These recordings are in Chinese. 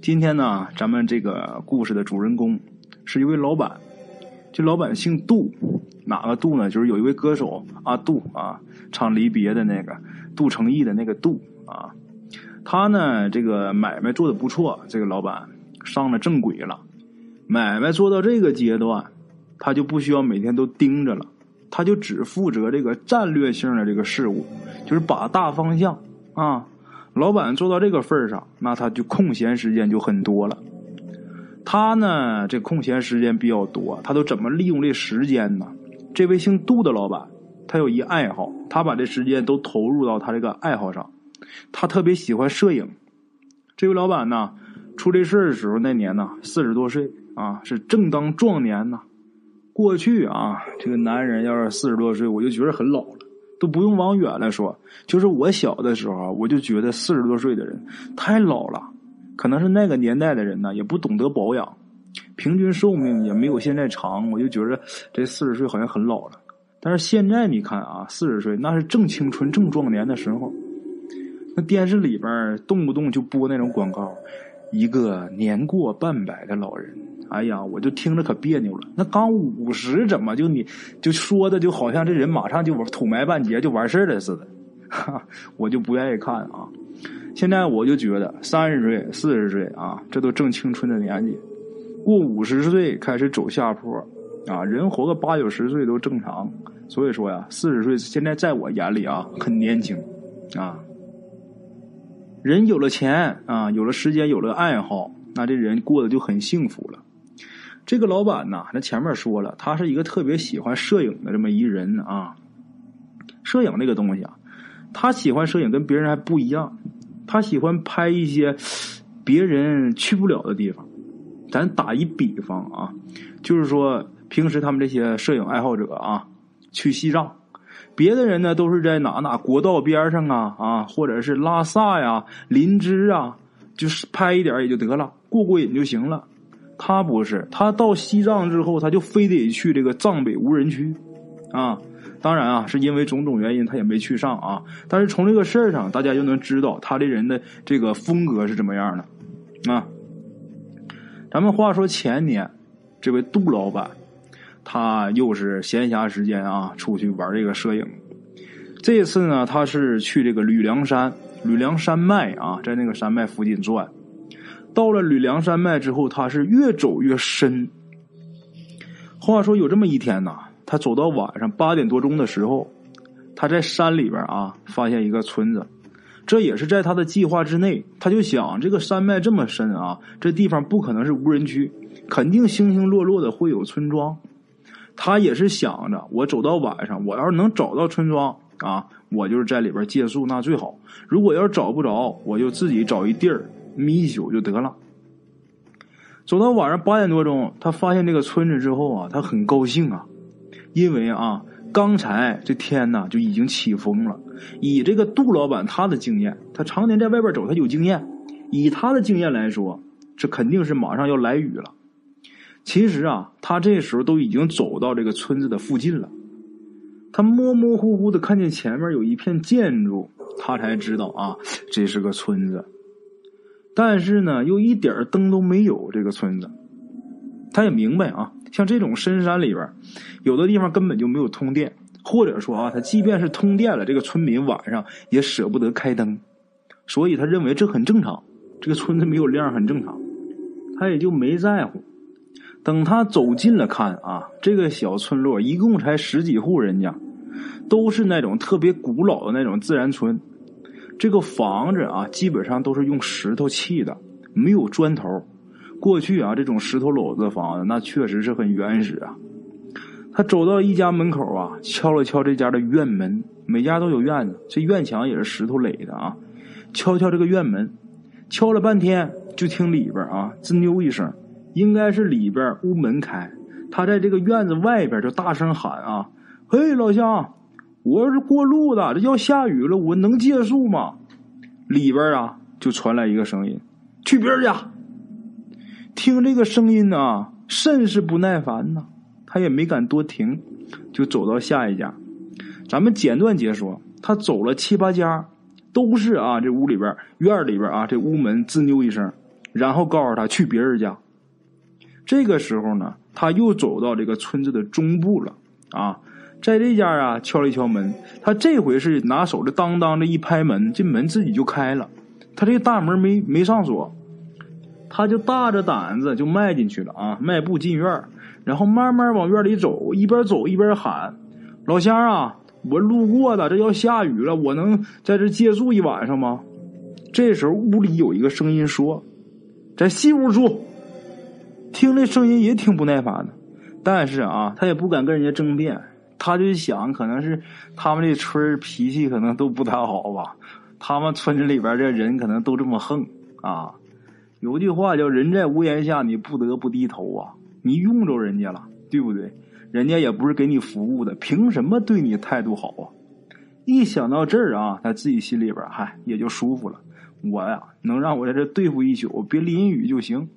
今天呢，咱们这个故事的主人公是一位老板，这老板姓杜，哪个杜呢？就是有一位歌手阿杜啊，唱《离别》的那个杜成义的那个杜啊。他呢，这个买卖做的不错，这个老板上了正轨了。买卖做到这个阶段，他就不需要每天都盯着了，他就只负责这个战略性的这个事务，就是把大方向啊。老板做到这个份上，那他就空闲时间就很多了。他呢，这空闲时间比较多，他都怎么利用这时间呢？这位姓杜的老板，他有一爱好，他把这时间都投入到他这个爱好上。他特别喜欢摄影。这位老板呢，出这事儿的时候那年呢，四十多岁啊，是正当壮年呢。过去啊，这个男人要是四十多岁，我就觉得很老了。都不用往远了说，就是我小的时候，我就觉得四十多岁的人太老了。可能是那个年代的人呢，也不懂得保养，平均寿命也没有现在长。我就觉得这四十岁好像很老了。但是现在你看啊，四十岁那是正青春、正壮年的时候。那电视里边动不动就播那种广告，一个年过半百的老人。哎呀，我就听着可别扭了。那刚五十，怎么就你就说的就好像这人马上就土埋半截就完事儿了似的，哈，我就不愿意看啊。现在我就觉得三十岁、四十岁啊，这都正青春的年纪，过五十岁开始走下坡啊。人活个八九十岁都正常，所以说呀，四十岁现在在我眼里啊很年轻啊。人有了钱啊，有了时间，有了爱好，那这人过得就很幸福了。这个老板呐，那前面说了，他是一个特别喜欢摄影的这么一人啊。摄影这个东西啊，他喜欢摄影跟别人还不一样，他喜欢拍一些别人去不了的地方。咱打一比方啊，就是说平时他们这些摄影爱好者啊，去西藏，别的人呢都是在哪哪国道边上啊啊，或者是拉萨呀、林芝啊，就是拍一点也就得了，过过瘾就行了。他不是，他到西藏之后，他就非得去这个藏北无人区，啊，当然啊，是因为种种原因，他也没去上啊。但是从这个事儿上，大家就能知道他这人的这个风格是怎么样的啊。咱们话说前年，这位杜老板，他又是闲暇时间啊，出去玩这个摄影。这次呢，他是去这个吕梁山，吕梁山脉啊，在那个山脉附近转。到了吕梁山脉之后，他是越走越深。话说有这么一天呐，他走到晚上八点多钟的时候，他在山里边啊发现一个村子，这也是在他的计划之内。他就想，这个山脉这么深啊，这地方不可能是无人区，肯定星星落落的会有村庄。他也是想着，我走到晚上，我要是能找到村庄啊，我就是在里边借宿那最好。如果要是找不着，我就自己找一地儿。眯一宿就得了。走到晚上八点多钟，他发现这个村子之后啊，他很高兴啊，因为啊，刚才这天呐就已经起风了。以这个杜老板他的经验，他常年在外边走，他有经验。以他的经验来说，这肯定是马上要来雨了。其实啊，他这时候都已经走到这个村子的附近了。他模模糊糊的看见前面有一片建筑，他才知道啊，这是个村子。但是呢，又一点灯都没有。这个村子，他也明白啊，像这种深山里边，有的地方根本就没有通电，或者说啊，他即便是通电了，这个村民晚上也舍不得开灯，所以他认为这很正常，这个村子没有亮很正常，他也就没在乎。等他走近了看啊，这个小村落一共才十几户人家，都是那种特别古老的那种自然村。这个房子啊，基本上都是用石头砌的，没有砖头。过去啊，这种石头篓子房子，那确实是很原始啊。他走到一家门口啊，敲了敲这家的院门，每家都有院子，这院墙也是石头垒的啊。敲敲这个院门，敲了半天，就听里边啊吱扭一声，应该是里边屋门开。他在这个院子外边就大声喊啊：“嘿，老乡！”我是过路的，这要下雨了，我能借宿吗？里边啊，就传来一个声音：“去别人家。”听这个声音呢，甚是不耐烦呢。他也没敢多停，就走到下一家。咱们简短解说，他走了七八家，都是啊，这屋里边院里边啊，这屋门吱扭一声，然后告诉他去别人家。这个时候呢，他又走到这个村子的中部了啊，在这家啊敲了一敲门，他这回是拿手的当当的一拍门，这门自己就开了。他这大门没没上锁，他就大着胆子就迈进去了啊，迈步进院，然后慢慢往院里走，一边走一边喊：“老乡啊，我路过的，这要下雨了，我能在这借宿一晚上吗？”这时候屋里有一个声音说：“在西屋住。”听这声音也挺不耐烦的，但是啊，他也不敢跟人家争辩，他就想，可能是他们这村脾气可能都不太好吧，他们村子里边这人可能都这么横啊。有句话叫“人在屋檐下，你不得不低头啊”，你用着人家了，对不对？人家也不是给你服务的，凭什么对你态度好啊？一想到这儿啊，他自己心里边嗨也就舒服了。我呀，能让我在这对付一宿，别淋雨就行。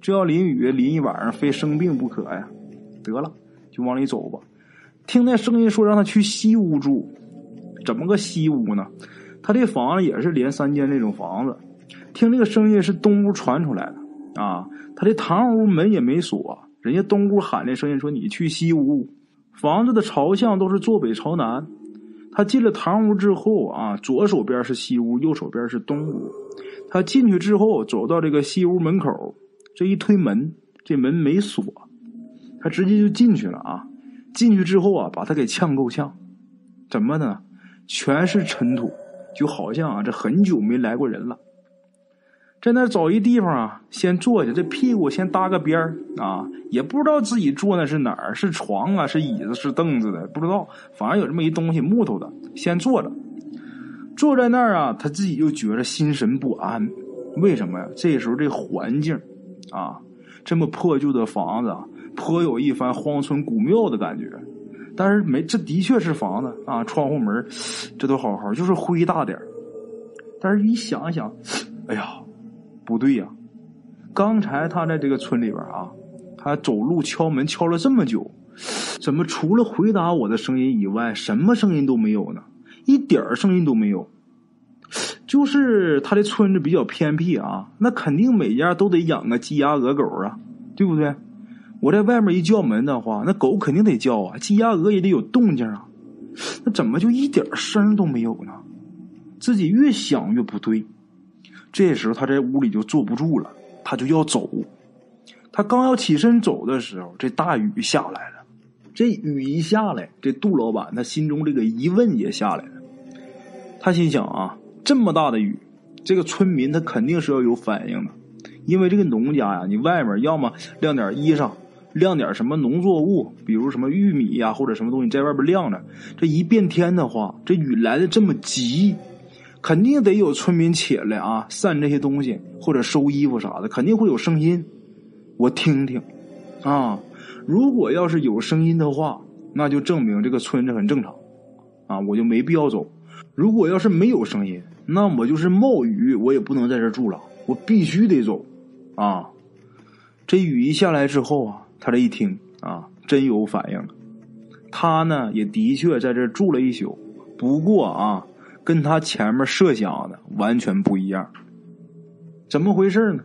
这要淋雨淋一晚上，非生病不可呀！得了，就往里走吧。听那声音说让他去西屋住，怎么个西屋呢？他这房子也是连三间那种房子。听这个声音是东屋传出来的啊。他这堂屋门也没锁，人家东屋喊这声音说你去西屋。房子的朝向都是坐北朝南。他进了堂屋之后啊，左手边是西屋，右手边是东屋。他进去之后，走到这个西屋门口。这一推门，这门没锁，他直接就进去了啊！进去之后啊，把他给呛够呛。怎么呢？全是尘土，就好像啊，这很久没来过人了。在那找一地方啊，先坐下，这屁股先搭个边儿啊，也不知道自己坐那是哪儿，是床啊，是椅子，是凳子的，不知道。反正有这么一东西，木头的，先坐着。坐在那儿啊，他自己就觉着心神不安。为什么呀？这时候这环境。啊，这么破旧的房子，颇有一番荒村古庙的感觉。但是没，这的确是房子啊，窗户门这都好好，就是灰大点但是一想想，哎呀，不对呀！刚才他在这个村里边啊，他走路敲门敲了这么久，怎么除了回答我的声音以外，什么声音都没有呢？一点声音都没有。就是他的村子比较偏僻啊，那肯定每家都得养个鸡鸭鹅狗啊，对不对？我在外面一叫门的话，那狗肯定得叫啊，鸡鸭鹅也得有动静啊，那怎么就一点声都没有呢？自己越想越不对，这时候他在屋里就坐不住了，他就要走。他刚要起身走的时候，这大雨下来了。这雨一下来，这杜老板他心中这个疑问也下来了，他心想啊。这么大的雨，这个村民他肯定是要有反应的，因为这个农家呀，你外面要么晾点衣裳，晾点什么农作物，比如什么玉米呀或者什么东西在外边晾着。这一变天的话，这雨来的这么急，肯定得有村民起来啊，散这些东西或者收衣服啥的，肯定会有声音。我听听，啊，如果要是有声音的话，那就证明这个村子很正常，啊，我就没必要走。如果要是没有声音，那我就是冒雨，我也不能在这住了，我必须得走，啊！这雨一下来之后啊，他这一听啊，真有反应。他呢也的确在这住了一宿，不过啊，跟他前面设想的完全不一样。怎么回事呢？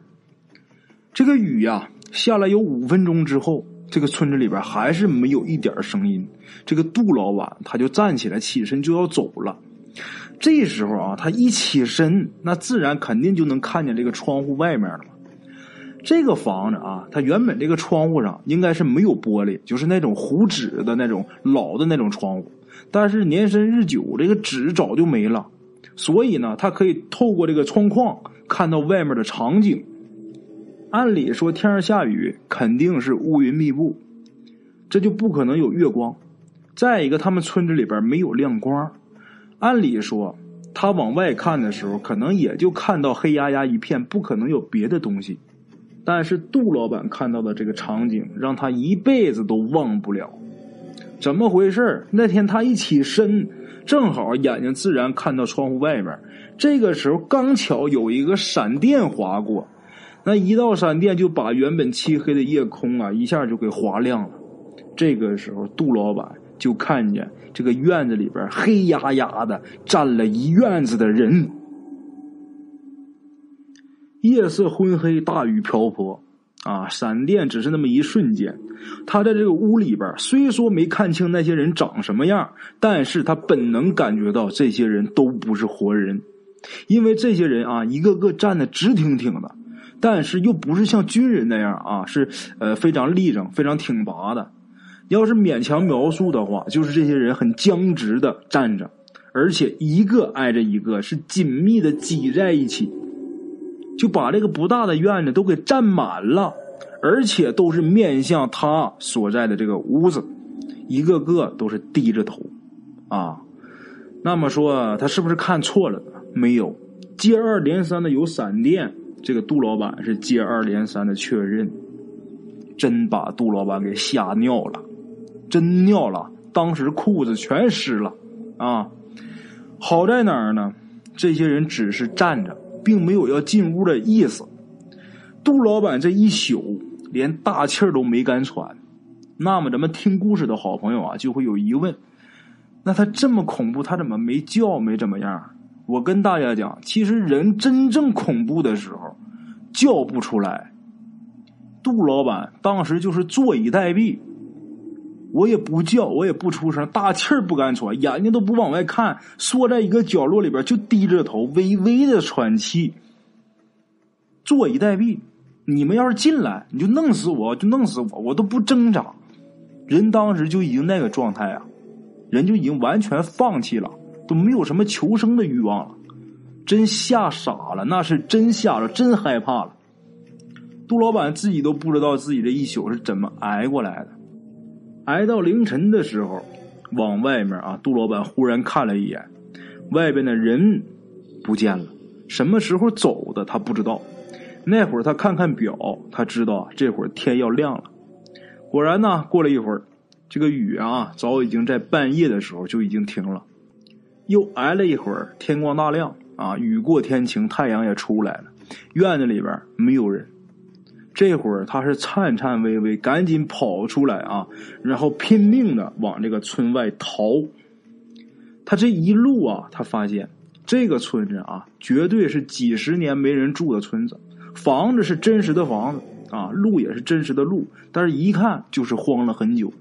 这个雨呀下来有五分钟之后，这个村子里边还是没有一点声音。这个杜老板他就站起来起身就要走了。这时候啊，他一起身，那自然肯定就能看见这个窗户外面了。这个房子啊，它原本这个窗户上应该是没有玻璃，就是那种糊纸的那种老的那种窗户。但是年深日久，这个纸早就没了，所以呢，他可以透过这个窗框看到外面的场景。按理说，天上下雨肯定是乌云密布，这就不可能有月光。再一个，他们村子里边没有亮光。按理说，他往外看的时候，可能也就看到黑压压一片，不可能有别的东西。但是杜老板看到的这个场景，让他一辈子都忘不了。怎么回事那天他一起身，正好眼睛自然看到窗户外面。这个时候刚巧有一个闪电划过，那一道闪电就把原本漆黑的夜空啊，一下就给划亮了。这个时候，杜老板就看见。这个院子里边黑压压的站了一院子的人，夜色昏黑，大雨瓢泼，啊，闪电只是那么一瞬间。他在这个屋里边，虽说没看清那些人长什么样，但是他本能感觉到这些人都不是活人，因为这些人啊，一个个站的直挺挺的，但是又不是像军人那样啊，是呃非常立正、非常挺拔的。要是勉强描述的话，就是这些人很僵直的站着，而且一个挨着一个，是紧密的挤在一起。就把这个不大的院子都给占满了，而且都是面向他所在的这个屋子，一个个都是低着头，啊，那么说他是不是看错了？没有，接二连三的有闪电，这个杜老板是接二连三的确认，真把杜老板给吓尿了，真尿了，当时裤子全湿了，啊，好在哪儿呢？这些人只是站着。并没有要进屋的意思。杜老板这一宿连大气儿都没敢喘。那么咱们听故事的好朋友啊，就会有疑问：那他这么恐怖，他怎么没叫没怎么样？我跟大家讲，其实人真正恐怖的时候叫不出来。杜老板当时就是坐以待毙。我也不叫，我也不出声，大气儿不敢喘，眼睛都不往外看，缩在一个角落里边，就低着头，微微的喘气，坐以待毙。你们要是进来，你就弄死我，就弄死我，我都不挣扎。人当时就已经那个状态啊，人就已经完全放弃了，都没有什么求生的欲望了，真吓傻了，那是真吓了，真害怕了。杜老板自己都不知道自己这一宿是怎么挨过来的。挨到凌晨的时候，往外面啊，杜老板忽然看了一眼，外边的人不见了。什么时候走的他不知道。那会儿他看看表，他知道这会儿天要亮了。果然呢，过了一会儿，这个雨啊，早已经在半夜的时候就已经停了。又挨了一会儿，天光大亮啊，雨过天晴，太阳也出来了。院子里边没有人。这会儿他是颤颤巍巍，赶紧跑出来啊，然后拼命的往这个村外逃。他这一路啊，他发现这个村子啊，绝对是几十年没人住的村子，房子是真实的房子啊，路也是真实的路，但是一看就是荒了很久。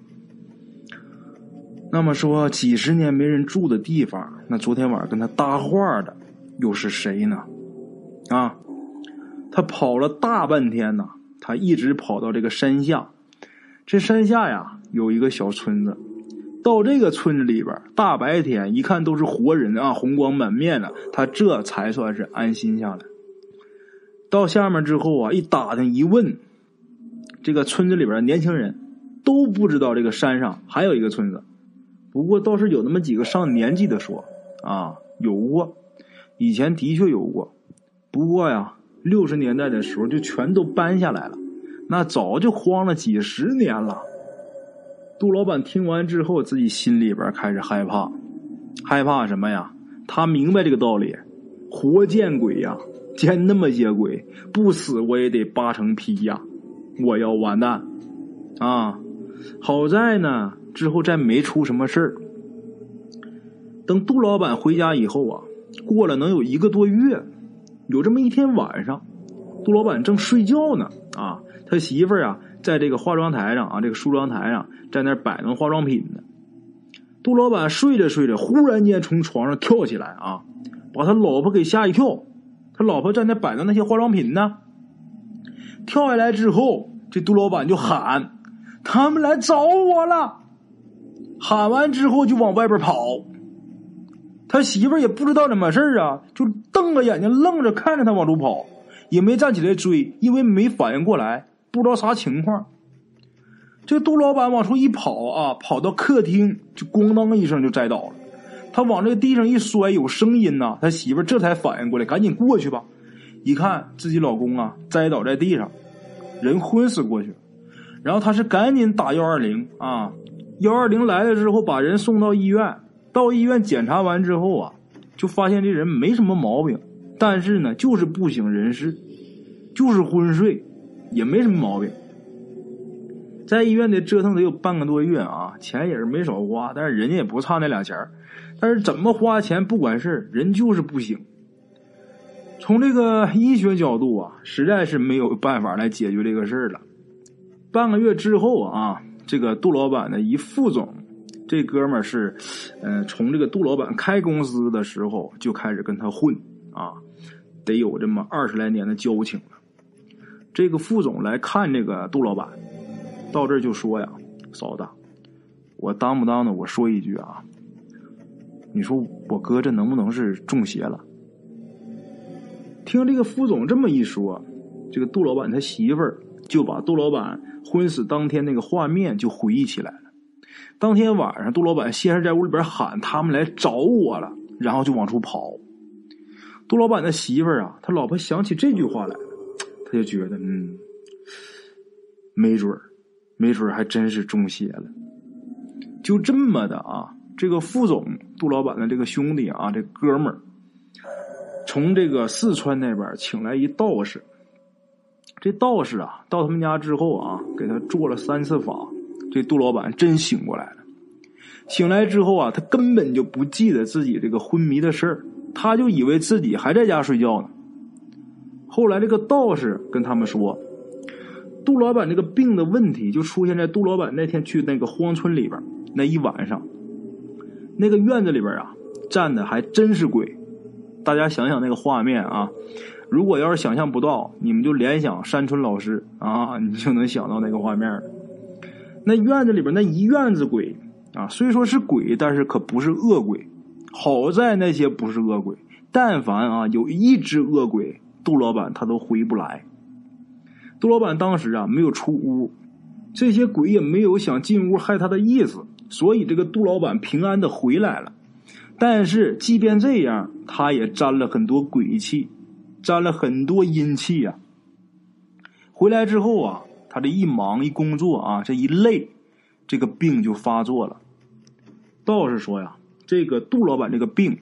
那么说几十年没人住的地方，那昨天晚上跟他搭话的又是谁呢？啊，他跑了大半天呢。他一直跑到这个山下，这山下呀有一个小村子。到这个村子里边，大白天一看都是活人啊，红光满面的，他这才算是安心下来。到下面之后啊，一打听一问，这个村子里边年轻人都不知道这个山上还有一个村子。不过倒是有那么几个上年纪的说啊，有过，以前的确有过。不过呀。六十年代的时候就全都搬下来了，那早就荒了几十年了。杜老板听完之后，自己心里边开始害怕，害怕什么呀？他明白这个道理，活见鬼呀，见那么些鬼，不死我也得扒成皮呀，我要完蛋啊！好在呢，之后再没出什么事儿。等杜老板回家以后啊，过了能有一个多月。有这么一天晚上，杜老板正睡觉呢，啊，他媳妇儿啊，在这个化妆台上啊，这个梳妆台上，在那摆弄化妆品呢。杜老板睡着睡着，忽然间从床上跳起来啊，把他老婆给吓一跳。他老婆在那摆弄那些化妆品呢。跳下来之后，这杜老板就喊：“他们来找我了！”喊完之后就往外边跑。他媳妇儿也不知道怎么事啊，就瞪着眼睛愣着看着他往出跑，也没站起来追，因为没反应过来，不知道啥情况。这杜老板往出一跑啊，跑到客厅就咣当一声就栽倒了。他往这地上一摔，有声音呐。他媳妇儿这才反应过来，赶紧过去吧。一看自己老公啊栽倒在地上，人昏死过去。然后他是赶紧打幺二零啊，幺二零来了之后把人送到医院。到医院检查完之后啊，就发现这人没什么毛病，但是呢，就是不省人事，就是昏睡，也没什么毛病。在医院得折腾得有半个多月啊，钱也是没少花，但是人家也不差那俩钱但是怎么花钱不管事人就是不行。从这个医学角度啊，实在是没有办法来解决这个事儿了。半个月之后啊，这个杜老板的一副总，这哥们是，呃，从这个杜老板开公司的时候就开始跟他混啊，得有这么二十来年的交情了。这个副总来看这个杜老板，到这儿就说呀：“嫂子，我当不当的？我说一句啊，你说我哥这能不能是中邪了？”听这个副总这么一说，这个杜老板他媳妇儿就把杜老板昏死当天那个画面就回忆起来。当天晚上，杜老板先是在屋里边喊：“他们来找我了。”然后就往出跑。杜老板的媳妇儿啊，他老婆想起这句话来了。就觉得嗯，没准儿，没准儿还真是中邪了。就这么的啊，这个副总杜老板的这个兄弟啊，这哥们儿，从这个四川那边请来一道士。这道士啊，到他们家之后啊，给他做了三次法，这杜老板真醒过来了。醒来之后啊，他根本就不记得自己这个昏迷的事儿，他就以为自己还在家睡觉呢。后来，这个道士跟他们说，杜老板这个病的问题就出现在杜老板那天去那个荒村里边那一晚上，那个院子里边啊站的还真是鬼。大家想想那个画面啊，如果要是想象不到，你们就联想山村老师啊，你就能想到那个画面。那院子里边那一院子鬼啊，虽说是鬼，但是可不是恶鬼。好在那些不是恶鬼，但凡啊有一只恶鬼。杜老板他都回不来。杜老板当时啊没有出屋，这些鬼也没有想进屋害他的意思，所以这个杜老板平安的回来了。但是即便这样，他也沾了很多鬼气，沾了很多阴气呀。回来之后啊，他这一忙一工作啊，这一累，这个病就发作了。道士说呀，这个杜老板这个病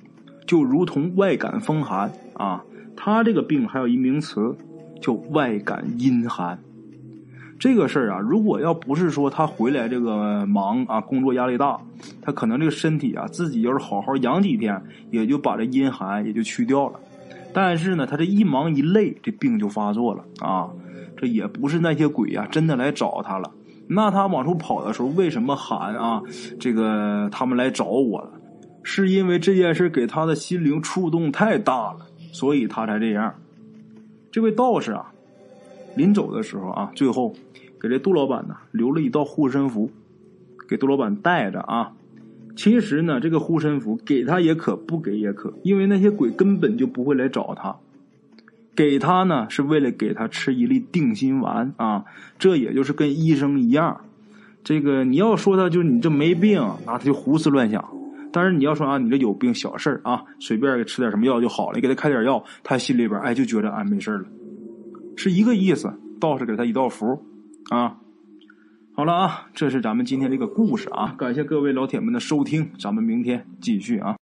就如同外感风寒啊。他这个病还有一名词，叫外感阴寒。这个事儿啊，如果要不是说他回来这个忙啊，工作压力大，他可能这个身体啊，自己要是好好养几天，也就把这阴寒也就去掉了。但是呢，他这一忙一累，这病就发作了啊。这也不是那些鬼啊真的来找他了。那他往出跑的时候，为什么喊啊？这个他们来找我了，是因为这件事给他的心灵触动太大了。所以他才这样。这位道士啊，临走的时候啊，最后给这杜老板呢留了一道护身符，给杜老板带着啊。其实呢，这个护身符给他也可，不给也可，因为那些鬼根本就不会来找他。给他呢，是为了给他吃一粒定心丸啊。这也就是跟医生一样，这个你要说他就是你这没病，那他就胡思乱想。但是你要说啊，你这有病小事啊，随便给吃点什么药就好了，给他开点药，他心里边哎就觉得哎没事了，是一个意思。道士给他一道符，啊，好了啊，这是咱们今天这个故事啊，感谢各位老铁们的收听，咱们明天继续啊。